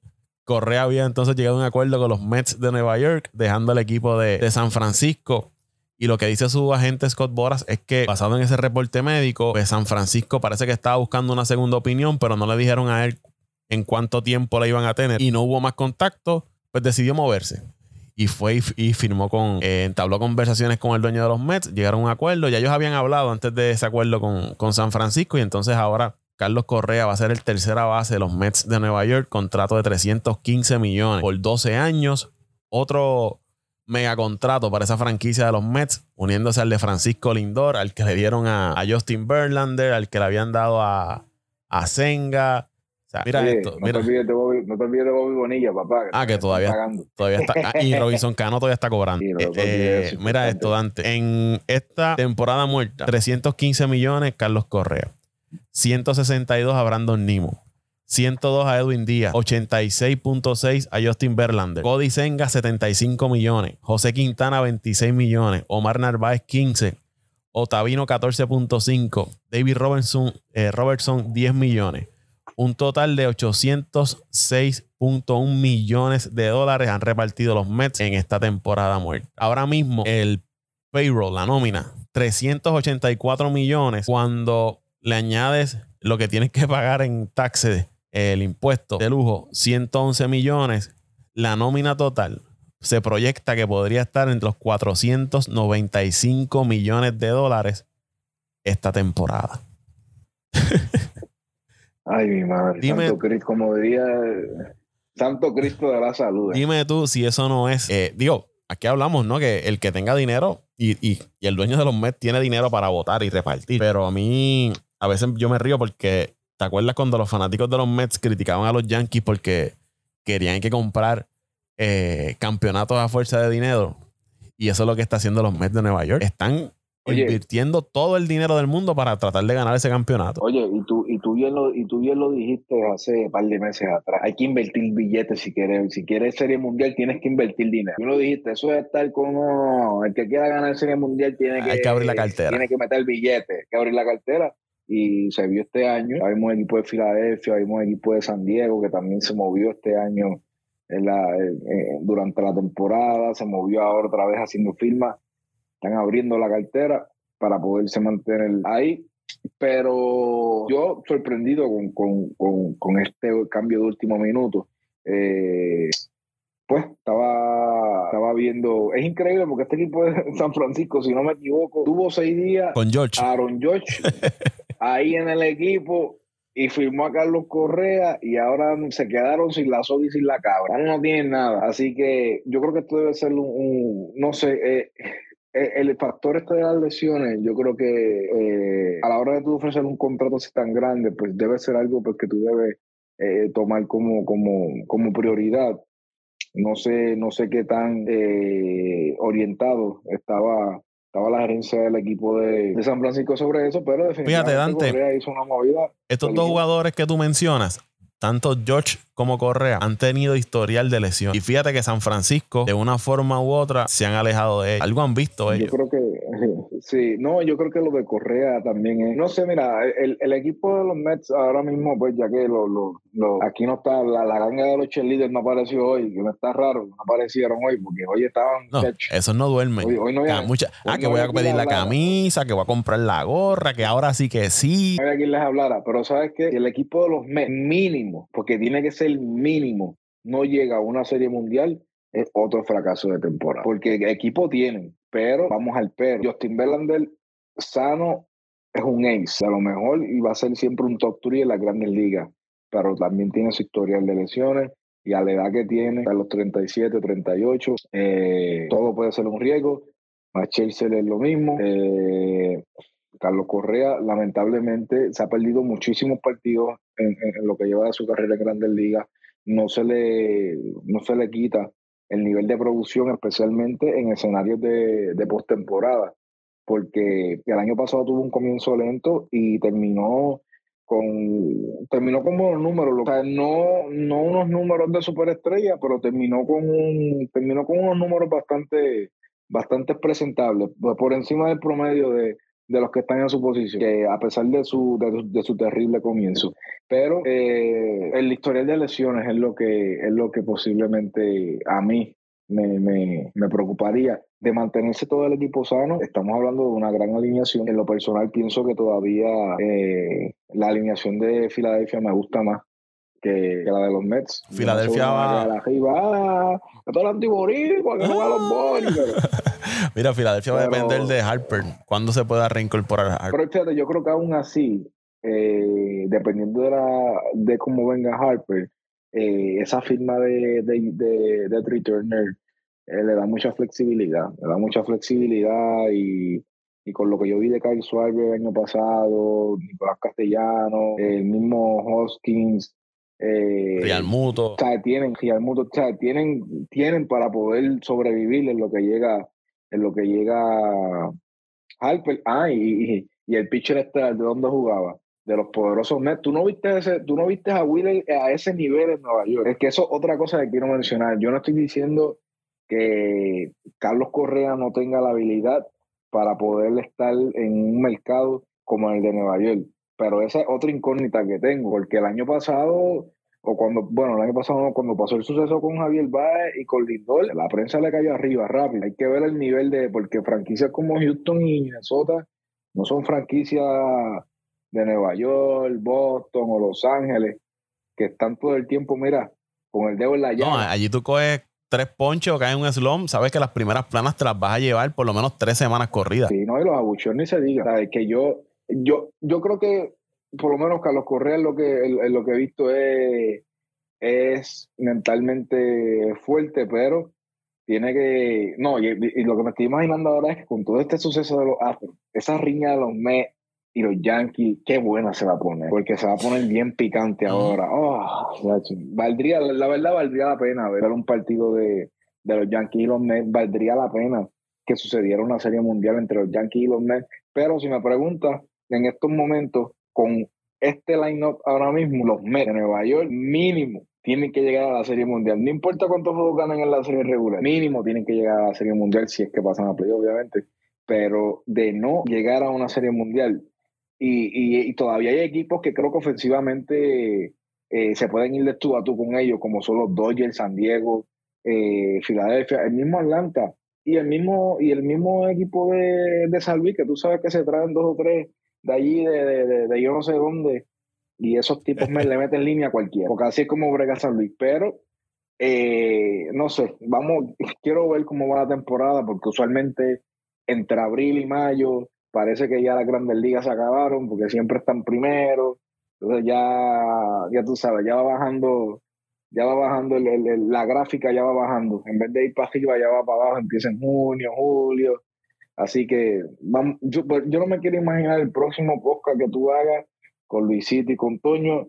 Correa había entonces llegado a un acuerdo con los Mets de Nueva York, dejando el equipo de, de San Francisco. Y lo que dice su agente Scott Boras es que, basado en ese reporte médico, pues San Francisco parece que estaba buscando una segunda opinión, pero no le dijeron a él en cuánto tiempo la iban a tener y no hubo más contacto, pues decidió moverse. Y fue y, firmó con, eh, entabló conversaciones con el dueño de los Mets, llegaron a un acuerdo, ya ellos habían hablado antes de ese acuerdo con, con San Francisco y entonces ahora Carlos Correa va a ser el tercera base de los Mets de Nueva York, contrato de 315 millones por 12 años, otro mega contrato para esa franquicia de los Mets, uniéndose al de Francisco Lindor, al que le dieron a, Justin Verlander, al que le habían dado a, a Senga, Mira esto. No, Mira. Te olvides de Bobby, no te olvides de Bobby Bonilla, papá. Ah, que todavía, todavía está. Ah, y Robinson Cano todavía está cobrando. Sí, Eh, eh, es mira esto, Dante. En esta temporada muerta, 315 millones, Carlos Correa. 162 a Brandon Nimo. 102 a Edwin Díaz, 86.6 a Justin Verlander, Cody Senga 75 millones, José Quintana 26 millones, Omar Narváez 15, Otavino 14.5, David Robertson, eh, Robertson 10 millones. Un total de 806.1 millones de dólares han repartido los Mets en esta temporada muerta. Ahora mismo el payroll, la nómina, 384 millones cuando le añades lo que tienes que pagar en taxes, el impuesto de lujo, 111 millones, la nómina total se proyecta que podría estar entre los 495 millones de dólares esta temporada. Ay, mi madre. Dime- Santo Cristo, como diría Santo Cristo de la salud. Dime tú si eso no es. eh, digo, aquí hablamos, ¿no? Que el que tenga dinero y, y- y el dueño de los Mets tiene dinero para votar y repartir. Pero a mí, a veces yo me río porque, ¿te acuerdas cuando los fanáticos de los Mets criticaban a los Yankees porque querían que comprar eh, campeonatos a fuerza de dinero? Y eso es lo que está haciendo los Mets de Nueva York. Están Oye. invirtiendo todo el dinero del mundo para tratar de ganar ese campeonato. Oye, y tú, y tú bien lo, y tú bien lo dijiste hace un par de meses atrás. Hay que invertir billetes si quieres, si quieres serie mundial, tienes que invertir dinero. Tú lo dijiste, eso es estar como el que quiera ganar serie mundial tiene que, Hay que abrir la cartera. Tiene que meter billetes, hay que abrir la cartera. Y se vio este año. Vimos equipo de Filadelfia, vimos equipo de San Diego, que también se movió este año en la, eh, durante la temporada, se movió ahora otra vez haciendo firmas. Están abriendo la cartera para poderse mantener ahí pero yo sorprendido con, con, con, con este cambio de último minuto. Eh, pues estaba, estaba viendo, es increíble porque este equipo de San Francisco, si no me equivoco, tuvo seis días Con George. Aaron George ahí en el equipo y firmó a Carlos Correa y ahora se quedaron sin la soga y sin la cabra. Ahora no tienen nada. Así que yo creo que esto debe ser un, un- no sé, eh, eh, el factor este de las lesiones, yo creo que eh, a la hora de tú ofrecer un contrato así tan grande, pues debe ser algo pues, que tú debes eh, tomar como, como, como prioridad. No sé, no sé qué tan eh, orientado estaba, estaba la gerencia del equipo de, de San Francisco sobre eso, pero definitivamente Dante. Correa hizo una movida. Estos dos Oye. jugadores que tú mencionas, tanto George como Correa, han tenido historial de lesión. Y fíjate que San Francisco, de una forma u otra, se han alejado de él. Algo han visto Yo ellos. creo que sí, no, yo creo que lo de Correa también es. No sé, mira, el, el equipo de los Mets ahora mismo, pues ya que lo, lo, lo- aquí no está, la, la ganga de los cheerleaders no apareció hoy, que no está raro, no aparecieron hoy, porque hoy estaban. No, esos no duermen. hoy, hoy no Ah, mucha- ah, que no voy a pedir la camisa, que voy a comprar la gorra, que ahora sí que sí. no había quien les hablara, pero sabes que el equipo de los Mets, mínimo, porque tiene que ser mínimo, no llega a una serie mundial, es otro fracaso de temporada. Porque equipo tienen, pero vamos al pero. Justin Verlander, sano, es un ace. A lo mejor y va a ser siempre un top 3 en las grandes ligas, pero también tiene su historial de lesiones. Y a la edad que tiene, a los 37, 38, eh, todo puede ser un riesgo. Chelsea es lo mismo. Eh, Carlos Correa, lamentablemente, se ha perdido muchísimos partidos en lo que lleva de su carrera en Grandes Ligas. No se le, no se le quita el nivel de producción, especialmente en escenarios de, de postemporada, porque el año pasado tuvo un comienzo lento y terminó con terminó con buenos números, o sea, no, no unos números de superestrella, pero terminó con un, terminó con unos números bastante, bastante presentables, por encima del promedio de, de los que están en su posición, que a pesar de su, de, su- de su terrible comienzo. Pero eh, el historial de lesiones es lo que, es lo que posiblemente a mí me, me, me preocuparía. De mantenerse todo el equipo sano, estamos hablando de una gran alineación. En lo personal pienso que todavía eh, la alineación de Filadelfia me gusta más que, que la de los Mets. No Filadelfia va- allá arriba, ah, que todo el antiboricua, que juega a los pero- Mira, Filadelfia va a depender de Harper. ¿Cuándo se pueda reincorporar a Harper? Pero fíjate, yo creo que aún así, eh, dependiendo de, la, de cómo venga Harper, eh, esa firma de, de, de, de Trey Turner eh, le da mucha flexibilidad, le da mucha flexibilidad y, y con lo que yo vi de Kyle Schwarber el año pasado, Nicolás Castellano, el mismo Hoskins, Eh, Real Muto. O sea, tienen, Real Muto, o sea, tienen, tienen para poder sobrevivir en lo que llega, en lo que llega Harper. Ah, y, el pitcher este, ¿de dónde jugaba? De los poderosos Mets. ¿Tú no viste ese, tú no viste a Wheeler a ese nivel en Nueva York? Es que eso es otra cosa que quiero mencionar. Yo no estoy diciendo que Carlos Correa no tenga la habilidad para poder estar en un mercado como el de Nueva York. Pero esa es otra incógnita que tengo, porque el año pasado, o cuando, bueno, el año pasado cuando pasó el suceso con Javier Baez y con Lindor, la prensa le cayó arriba rápido. Hay que ver el nivel de, porque franquicias como Houston y Minnesota no son franquicias de Nueva York, Boston o Los Ángeles, que están todo el tiempo, mira, con el dedo en la llave. No, allí tú coges tres ponches o caes en un slump, sabes que las primeras planas te las vas a llevar por lo menos tres semanas corridas. Sí, no, y los abucheos ni se diga. O que yo, yo, yo creo que por lo menos Carlos Correa lo que, lo que he visto es, es mentalmente fuerte, pero tiene que. No, y, lo que me estoy imaginando ahora es que con todo este suceso de los Astros, esa riña de los Mets y los Yankees, qué buena se va a poner, porque se va a poner bien picante ahora. Oh, valdría, la verdad, valdría la pena ver un partido de, de los Yankees y los Mets, valdría la pena que sucediera una serie mundial entre los Yankees y los Mets. Pero si me preguntas, en estos momentos, con este line-up ahora mismo, los Mets de Nueva York, mínimo tienen que llegar a la Serie Mundial. No importa cuántos juegos ganan en la Serie regular, mínimo tienen que llegar a la Serie Mundial si es que pasan a play, obviamente. Pero de no llegar a una Serie Mundial, y, todavía hay equipos que creo que ofensivamente eh, se pueden ir de tú a tú con ellos, como son los Dodgers, San Diego, eh, Filadelfia, el mismo Atlanta y el mismo, y el mismo equipo de, de San Luis, que tú sabes que se traen dos o tres de allí, de, de yo no sé dónde, y esos tipos me le meten línea a cualquiera, porque así es como brega San Luis. Pero, eh, no sé, vamos, quiero ver cómo va la temporada, porque usualmente entre abril y mayo parece que ya las grandes ligas se acabaron, porque siempre están primero. Entonces ya, ya tú sabes, ya va bajando, ya va bajando la gráfica, ya va bajando. En vez de ir para arriba, ya va para abajo, empieza en junio, julio. Así que vamos, yo, yo no me quiero imaginar el próximo podcast que tú hagas con Luisito y con Toño,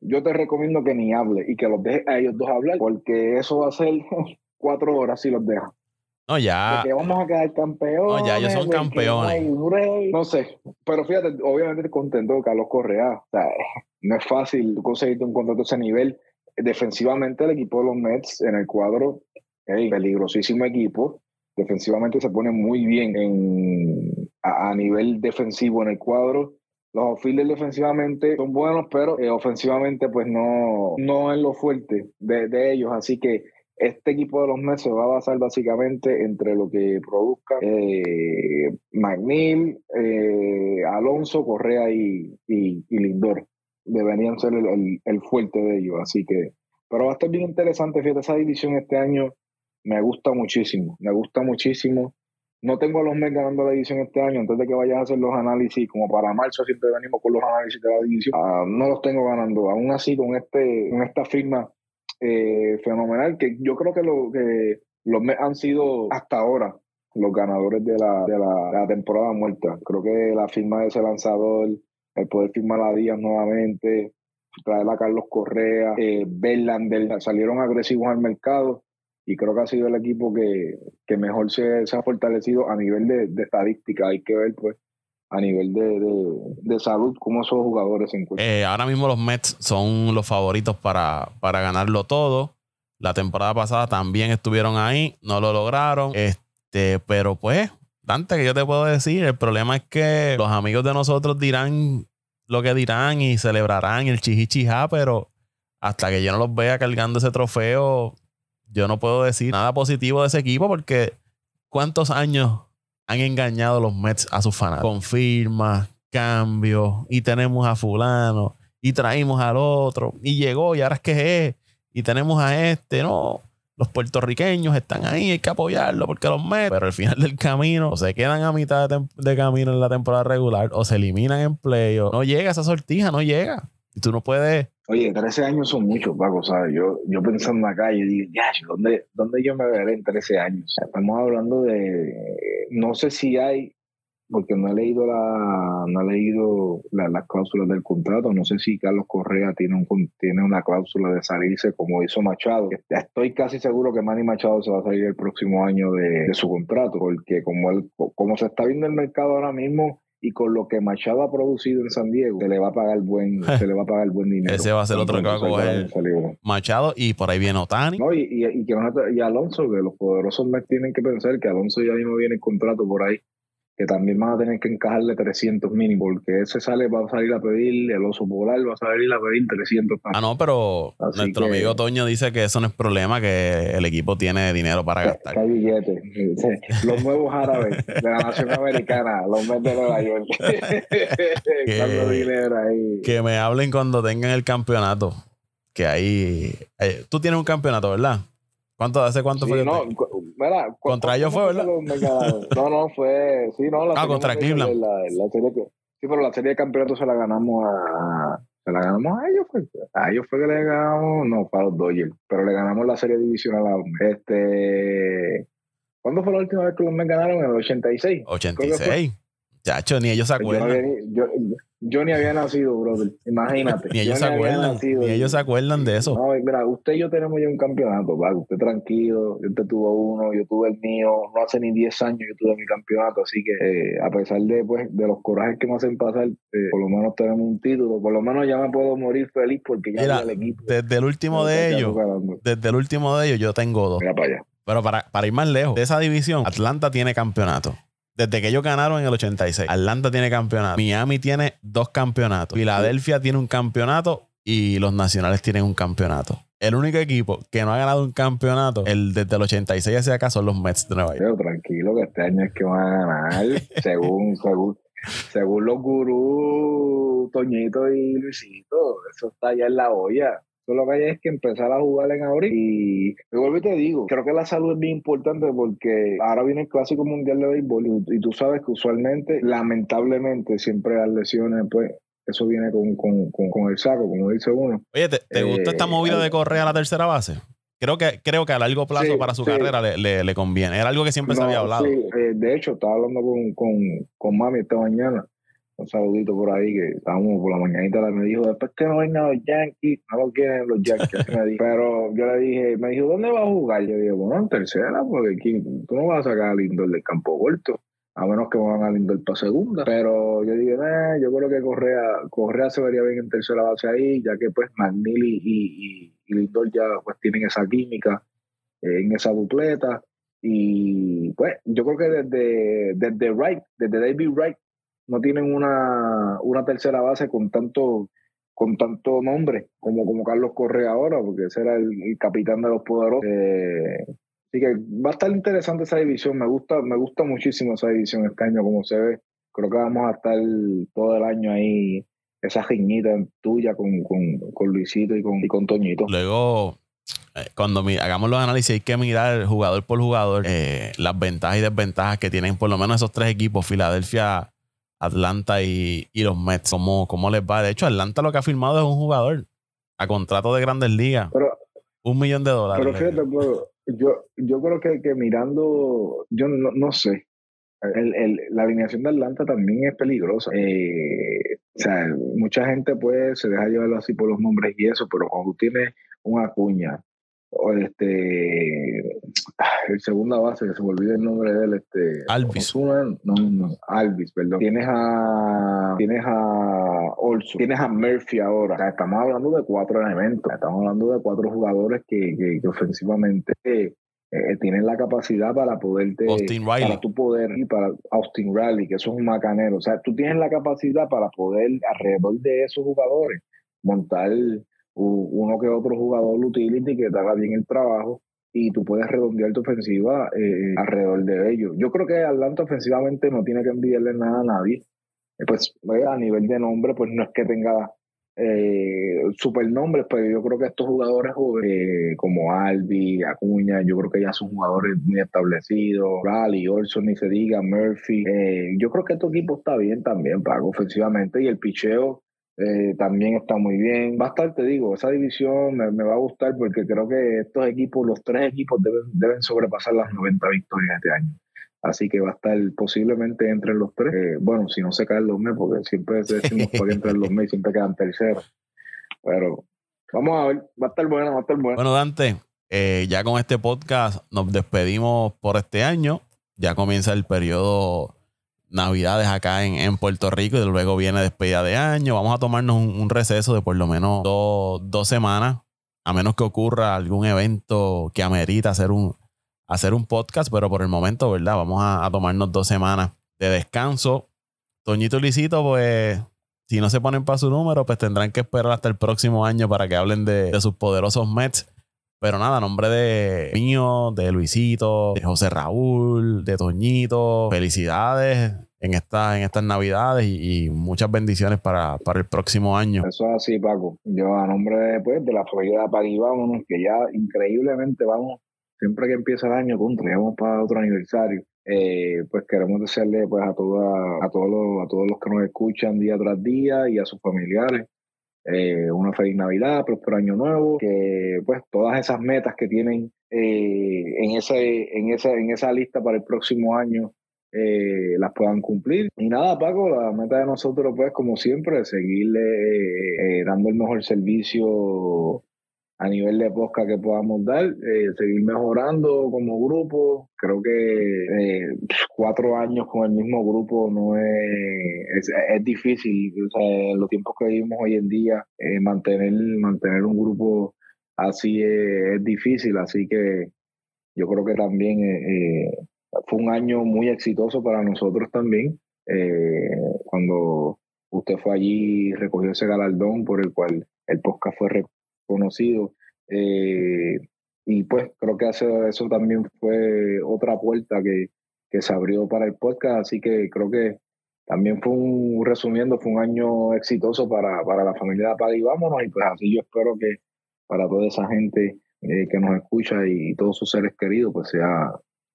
yo te recomiendo que ni hable y que los dejes a ellos dos hablar, porque eso va a ser cuatro horas si los dejas. No, ya. Porque vamos a quedar campeones. No, ya ellos son campeones. No sé, pero fíjate, obviamente contento Carlos Correa. O sea, no es fácil conseguirte un contrato a ese nivel. Defensivamente, el equipo de los Mets en el cuadro, peligrosísimo equipo. Defensivamente se pone muy bien en, a nivel defensivo en el cuadro los fielders defensivamente son buenos, pero eh, ofensivamente pues no, no es lo fuerte de, ellos. Así que este equipo de los Mets se va a basar básicamente entre lo que produzca eh, McNeil, eh, Alonso, Correa y, y, Lindor. Deberían ser el, el, fuerte de ellos. Así que, pero va a estar bien interesante. Fíjate, esa división este año me gusta muchísimo. Me gusta muchísimo. No tengo a los Mets ganando la división este año, antes de que vayas a hacer los análisis, como para marzo siempre venimos con los análisis de la división. Ah, no los tengo ganando. Aún así, con este, con esta firma eh, fenomenal, que yo creo que, lo, que los Mets han sido hasta ahora los ganadores de la, de la, temporada muerta. Creo que la firma de ese lanzador, el poder firmar a Díaz nuevamente, traer a Carlos Correa, eh, Verlander, salieron agresivos al mercado y creo que ha sido el equipo que, que mejor se, ha fortalecido a nivel de, estadística. Hay que ver, pues, a nivel de, de, salud, cómo esos jugadores se encuentran. Eh, ahora mismo los Mets son los favoritos para, para ganarlo todo. La temporada pasada también estuvieron ahí, no lo lograron. Este, pero pues, Dante, que yo te puedo decir, el problema es que los amigos de nosotros dirán lo que dirán y celebrarán el chihichijá, pero hasta que yo no los vea cargando ese trofeo, yo no puedo decir nada positivo de ese equipo porque ¿cuántos años han engañado los Mets a sus fans? Con firmas, cambios, y tenemos a fulano, y traímos al otro, y llegó, y ahora es que es, y tenemos a este, no. Los puertorriqueños están ahí, hay que apoyarlo porque los Mets, pero al final del camino o se quedan a mitad de, camino en la temporada regular o se eliminan en playoff. No llega esa sortija, no llega. Y tú no puedes Oye, 13 años son muchos, Paco, ¿sabes? Yo, yo pensando acá, yo digo, ya, ¿dónde, ¿dónde yo me veré en 13 años? Estamos hablando de, no sé si hay porque no he leído la no he leído las cláusulas del contrato. No sé si Carlos Correa tiene un tiene una cláusula de salirse como hizo Machado. Estoy casi seguro que Manny Machado se va a salir el próximo año de, su contrato, porque como él, como se está viendo el mercado ahora mismo, y con lo que Machado ha producido en San Diego, se le va a pagar buen, se le va a pagar buen dinero. Ese va a ser otro que va a coger Machado y por ahí viene Otani. No, y, y, y, que y Alonso, que los poderosos me tienen que pensar que Alonso ya mismo viene el contrato por ahí que también van a tener que encajarle 300 mínimo, porque ese sale, va a salir a pedir, el oso polar va a salir a pedir 300. Ah, no, pero nuestro amigo Toño dice que eso no es problema, que el equipo tiene dinero para gastar. Que hay billetes. Los nuevos árabes de la nación americana, los Mets de Nueva York. que, que me hablen cuando tengan el campeonato. Que ahí. Eh, tú tienes un campeonato, ¿verdad? ¿Cuánto, ¿Hace cuánto fue? No, contra ellos fue, ¿verdad? No, no, fue. Sí, no, la ah, contra Cleveland. sí, pero la serie de campeonatos se la ganamos a. Se la ganamos a ellos, pues. A ellos fue que le ganamos. No, para los Dodgers. Pero le ganamos la serie divisional a los Este. ¿Cuándo fue la última vez que los me ganaron? En el 86. 86. Chacho, ni ellos se acuerdan. Yo ni había nacido, brother. Imagínate. ni ellos se acuerdan. ni ellos se acuerdan de eso. No, mira, usted y yo tenemos ya un campeonato, ¿vale? Usted tranquilo, usted tuvo uno, yo tuve el mío. No hace ni 10 años yo tuve mi campeonato, así que eh, a pesar de, pues, de los corajes que me hacen pasar, eh, por lo menos tenemos un título. Por lo menos ya me puedo morir feliz porque ya mira, el equipo. Desde el último de ellos, desde el último de ellos, yo tengo dos. Mira para allá. Pero para, para ir más lejos, de esa división, Atlanta tiene campeonato. Desde que ellos ganaron en el 86. Atlanta tiene campeonato. Miami tiene dos campeonatos. Filadelfia tiene un campeonato y los nacionales tienen un campeonato. El único equipo que no ha ganado un campeonato el, desde el 86 hacia acá son los Mets de Nueva York. Pero tranquilo que este año es que van a ganar. según, según, según los gurús Toñito y Luisito. Eso está ya en la olla lo que hay es que empezar a jugar en abril. Y me vuelvo y te digo, creo que la salud es bien importante porque ahora viene el Clásico Mundial de Béisbol y, tú sabes que usualmente, lamentablemente, siempre las lesiones, pues eso viene con, con, con, el saco, como dice uno. Oye, ¿te, gusta esta eh, movida de correr a la tercera base? Creo que, creo que a largo plazo para su carrera le, le, conviene. Era algo que siempre se había hablado. Eh, de hecho, estaba hablando con, con, con mami esta mañana un saludito por ahí que estábamos por la mañanita, me dijo, después que no vengan los Yankees, no lo quieren los Yankees, Pero yo le dije, me dijo, ¿dónde va a jugar? Yo dije, bueno, en tercera, porque aquí, tú no vas a sacar a Lindor del campo corto, a menos que van a Lindor para segunda. Pero yo dije, yo creo que Correa, Correa se vería bien en tercera base ahí, ya que pues McNeil y, Lindor ya pues tienen esa química eh, en esa dupleta. Y pues yo creo que desde, desde Wright, desde David Wright, no tienen una, una tercera base con tanto con tanto nombre como, como Carlos Correa ahora, porque ese era el, capitán de los poderosos. Eh, así que va a estar interesante esa división. Me gusta, me gusta muchísimo esa división este año, como se ve. Creo que vamos a estar todo el año ahí, esa jiñita tuya con, con, Luisito y con, y con Toñito. Luego, eh, cuando hagamos los análisis, hay que mirar jugador por jugador eh, las ventajas y desventajas que tienen por lo menos esos tres equipos: Filadelfia, Atlanta y, los Mets. ¿Cómo, ¿Cómo, les va? De hecho, Atlanta lo que ha firmado es un jugador a contrato de grandes ligas. un millón de dólares. Pero fíjate, yo, yo creo que, que mirando, yo no, sé. la alineación de Atlanta también es peligrosa. Eh, o sea, mucha gente pues se deja llevarlo así por los nombres y eso, pero cuando tú tienes una cuña, este el segunda base que se me olvida el nombre de él este Alvis. No, no, Alvis perdón. Tienes a tienes a Olso tienes a Murphy ahora. Estamos hablando de cuatro elementos estamos hablando de cuatro jugadores que, que, ofensivamente eh, tienen la capacidad para poderte Austin Riley. para tu poder y para Austin Riley que eso es un macanero. O sea tú tienes la capacidad para poder alrededor de esos jugadores montar uno que otro jugador utility que te haga bien el trabajo y tú puedes redondear tu ofensiva eh, alrededor de ellos. Yo creo que Atlanta ofensivamente no tiene que enviarle nada a nadie. Eh, pues a nivel de nombre, pues no es que tenga eh, super nombres, pero yo creo que estos jugadores eh, como Albi, Acuña, yo creo que ya son jugadores muy establecidos. Raleigh, Olson, ni se diga, Murphy. yo creo que este equipo está bien también, Paco, ofensivamente, y el picheo eh, también está muy bien. Va a estar, te digo, esa división me, va a gustar porque creo que estos equipos, los tres equipos deben, deben sobrepasar las 90 victorias este año. Así que va a estar posiblemente entre los tres. Eh, bueno, si no se caen los meses, porque siempre decimos que entre los meses siempre quedan terceros. Pero vamos a ver, va a estar bueno, va a estar bueno. Bueno, Dante, eh, ya con este podcast nos despedimos por este año. Ya comienza el periodo Navidades acá en, Puerto Rico y luego viene despedida de año. Vamos a tomarnos un, receso de por lo menos dos semanas, a menos que ocurra algún evento que amerita hacer un, hacer un podcast, pero por el momento, ¿verdad? Vamos a, tomarnos dos semanas de descanso. Toñito y Luisito, pues, si no se ponen para su número, pues tendrán que esperar hasta el próximo año para que hablen de, sus poderosos Mets. Pero nada, a nombre de mío, de Luisito, de José Raúl, de Toñito, felicidades en, esta, en estas navidades y, muchas bendiciones para, el próximo año. Eso es así, Paco. Yo a nombre de, pues, de la Florida París, vámonos, que ya increíblemente vamos siempre que empieza el año, contra, para otro aniversario. Eh, pues queremos desearle pues a toda, a todos los, a todos los que nos escuchan día tras día y a sus familiares eh, una feliz Navidad, próspero año nuevo, que pues todas esas metas que tienen eh, en, ese, en, esa, en esa lista para el próximo año las puedan cumplir. Y nada, Paco, la meta de nosotros pues como siempre, seguirle dando el mejor servicio a nivel de posca que podamos dar, eh, seguir mejorando como grupo. Creo que eh, cuatro años con el mismo grupo no es, es, difícil. O sea, en los tiempos que vivimos hoy en día, eh, mantener, mantener un grupo así es, difícil. Así que yo creo que también fue un año muy exitoso para nosotros también. cuando usted fue allí recogió ese galardón por el cual el podcast fue conocido. Eh, y pues creo que eso, eso también fue otra puerta que, que se abrió para el podcast, así que creo que también fue un, resumiendo, fue un año exitoso para, para la familia de y vámonos, y pues así yo espero que para toda esa gente eh, que nos escucha y, todos sus seres queridos, pues sea,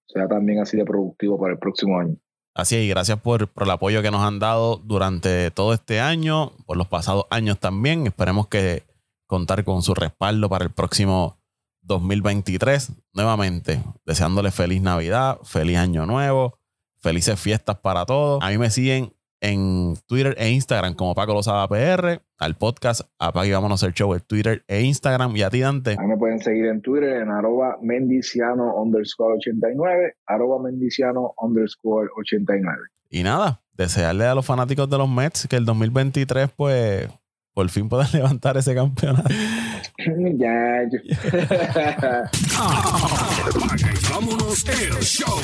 sea también así de productivo para el próximo año. Así es, y gracias por, por, el apoyo que nos han dado durante todo este año, por los pasados años también. Esperemos que contar con su respaldo para el próximo 2023. Nuevamente, deseándole feliz Navidad, feliz Año Nuevo, felices fiestas para todos. A mí me siguen en Twitter e Instagram como Paco Lozada PR, al podcast Apague Vámonos el Show en Twitter e Instagram. Y a ti, Dante. A mí me pueden seguir en Twitter en arroba mendiciano underscore 89, arroba mendiciano underscore 89. Y nada, desearle a los fanáticos de los Mets que el 2023 pues por fin puedan levantar ese campeonato. ya, Vámonos el show.